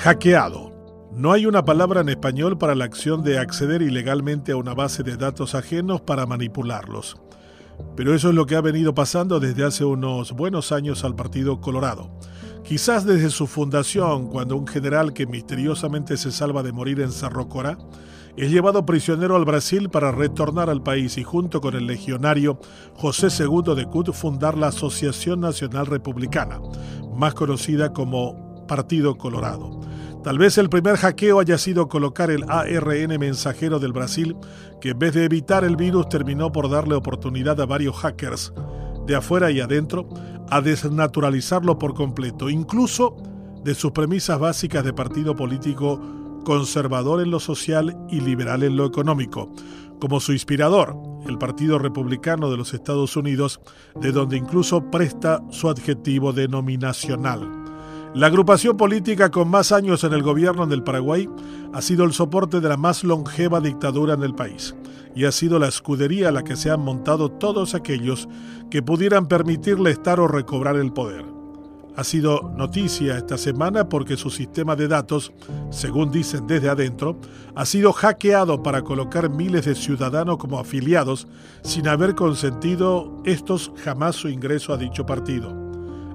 Hackeado. No hay una palabra en español para la acción de acceder ilegalmente a una base de datos ajenos para manipularlos. Pero eso es lo que ha venido pasando desde hace unos buenos años al Partido Colorado. Quizás desde su fundación, cuando un general que misteriosamente se salva de morir en Cerro Corá es llevado prisionero al Brasil para retornar al país y junto con el legionario José II de Cut fundar la Asociación Nacional Republicana, más conocida como Partido Colorado. Tal vez el primer hackeo haya sido colocar el ARN mensajero del Brasil, que en vez de evitar el virus terminó por darle oportunidad a varios hackers, de afuera y adentro, a desnaturalizarlo por completo, incluso de sus premisas básicas de partido político conservador en lo social y liberal en lo económico, como su inspirador, el Partido Republicano de los Estados Unidos, de donde incluso presta su adjetivo denominacional. La agrupación política con más años en el gobierno del Paraguay ha sido el soporte de la más longeva dictadura en el país y ha sido la escudería a la que se han montado todos aquellos que pudieran permitirle estar o recobrar el poder. Ha sido noticia esta semana porque su sistema de datos, según dicen desde adentro, ha sido hackeado para colocar miles de ciudadanos como afiliados sin haber consentido estos jamás su ingreso a dicho partido.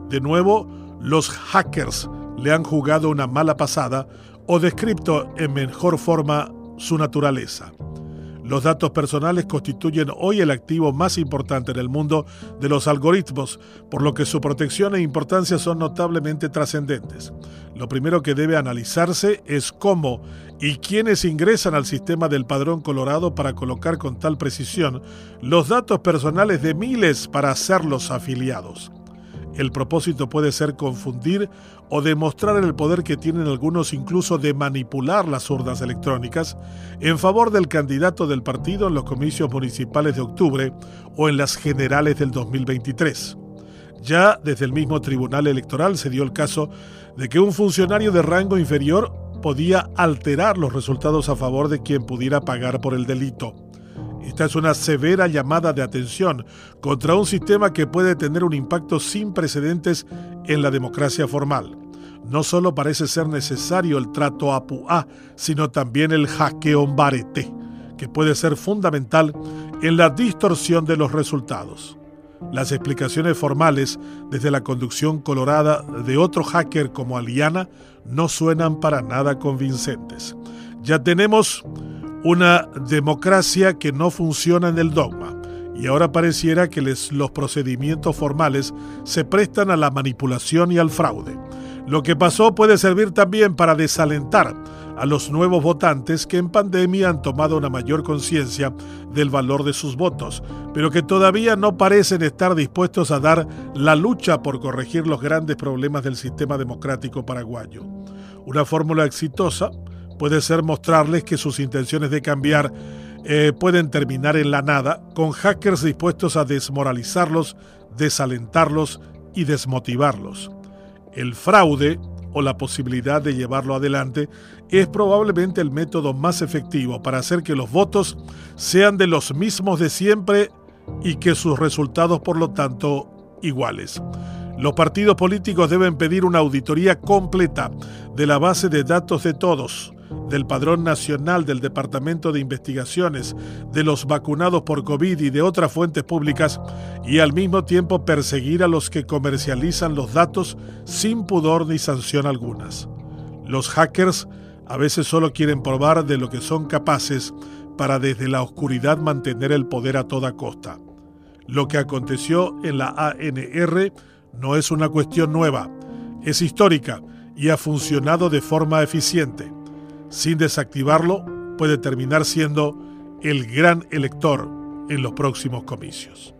De nuevo, los hackers le han jugado una mala pasada o descrito en mejor forma su naturaleza. Los datos personales constituyen hoy el activo más importante en el mundo de los algoritmos, por lo que su protección e importancia son notablemente trascendentes. Lo primero que debe analizarse es cómo y quiénes ingresan al sistema del padrón colorado para colocar con tal precisión los datos personales de miles para hacerlos afiliados. El propósito puede ser confundir o demostrar el poder que tienen algunos incluso de manipular las urnas electrónicas en favor del candidato del partido en los comicios municipales de octubre o en las generales del 2023. Ya desde el mismo Tribunal Electoral se dio el caso de que un funcionario de rango inferior podía alterar los resultados a favor de quien pudiera pagar por el delito. Esta es una severa llamada de atención contra un sistema que puede tener un impacto sin precedentes en la democracia formal. No solo parece ser necesario el trato APU-A, sino también el hackeo barete, que puede ser fundamental en la distorsión de los resultados. Las explicaciones formales desde la conducción colorada de otro hacker como Aliana no suenan para nada convincentes. Ya tenemos una democracia que no funciona en el dogma. Y ahora pareciera que los procedimientos formales se prestan a la manipulación y al fraude. Lo que pasó puede servir también para desalentar a los nuevos votantes que en pandemia han tomado una mayor conciencia del valor de sus votos, pero que todavía no parecen estar dispuestos a dar la lucha por corregir los grandes problemas del sistema democrático paraguayo. Una fórmula exitosa puede ser mostrarles que sus intenciones de cambiar eh, pueden terminar en la nada con hackers dispuestos a desmoralizarlos, desalentarlos y desmotivarlos. El fraude o la posibilidad de llevarlo adelante es probablemente el método más efectivo para hacer que los votos sean de los mismos de siempre y que sus resultados por lo tanto iguales. Los partidos políticos deben pedir una auditoría completa de la base de datos de todos, del Padrón Nacional del Departamento de Investigaciones, de los vacunados por COVID y de otras fuentes públicas, y al mismo tiempo perseguir a los que comercializan los datos sin pudor ni sanción algunas. Los hackers a veces solo quieren probar de lo que son capaces para desde la oscuridad mantener el poder a toda costa. Lo que aconteció en la ANR no es una cuestión nueva, es histórica y ha funcionado de forma eficiente sin desactivarlo, puede terminar siendo el gran elector en los próximos comicios.